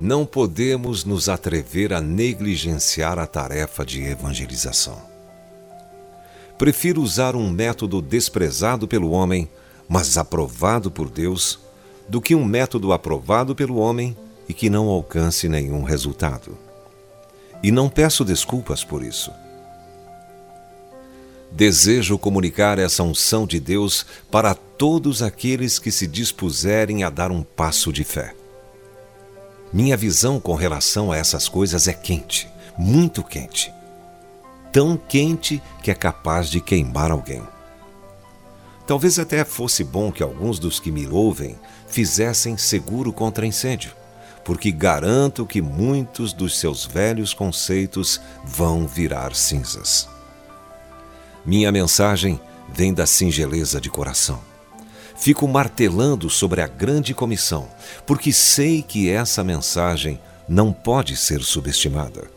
Não podemos nos atrever a negligenciar a tarefa de evangelização. Prefiro usar um método desprezado pelo homem, mas aprovado por Deus, do que um método aprovado pelo homem e que não alcance nenhum resultado. E não peço desculpas por isso. Desejo comunicar essa unção de Deus para todos aqueles que se dispuserem a dar um passo de fé. Minha visão com relação a essas coisas é quente, muito quente. Tão quente que é capaz de queimar alguém. Talvez até fosse bom que alguns dos que me ouvem fizessem seguro contra incêndio, porque garanto que muitos dos seus velhos conceitos vão virar cinzas. Minha mensagem vem da singeleza de coração. Fico martelando sobre a grande comissão, porque sei que essa mensagem não pode ser subestimada.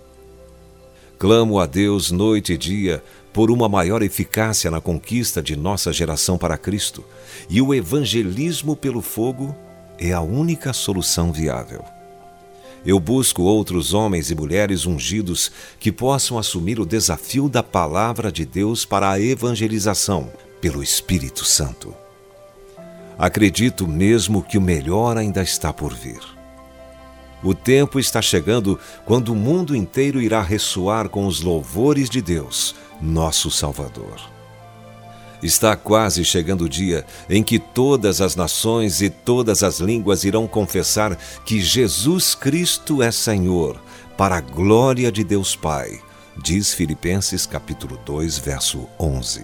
Clamo a Deus noite e dia por uma maior eficácia na conquista de nossa geração para Cristo, e o evangelismo pelo fogo é a única solução viável. Eu busco outros homens e mulheres ungidos que possam assumir o desafio da palavra de Deus para a evangelização pelo Espírito Santo. Acredito mesmo que o melhor ainda está por vir. O tempo está chegando quando o mundo inteiro irá ressoar com os louvores de Deus, nosso Salvador. Está quase chegando o dia em que todas as nações e todas as línguas irão confessar que Jesus Cristo é Senhor, para a glória de Deus Pai, diz Filipenses capítulo 2, verso 11.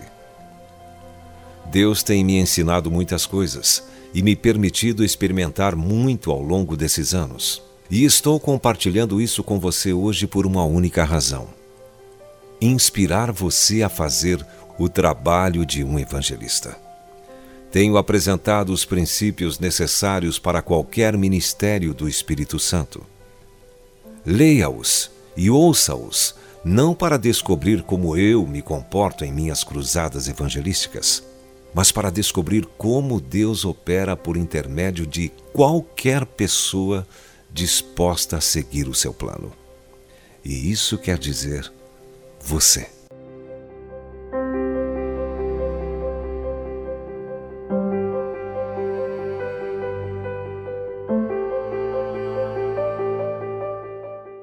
Deus tem me ensinado muitas coisas e me permitido experimentar muito ao longo desses anos. E estou compartilhando isso com você hoje por uma única razão: inspirar você a fazer o trabalho de um evangelista. Tenho apresentado os princípios necessários para qualquer ministério do Espírito Santo. Leia-os e ouça-os, não para descobrir como eu me comporto em minhas cruzadas evangelísticas, mas para descobrir como Deus opera por intermédio de qualquer pessoa disposta a seguir o seu plano. E isso quer dizer você.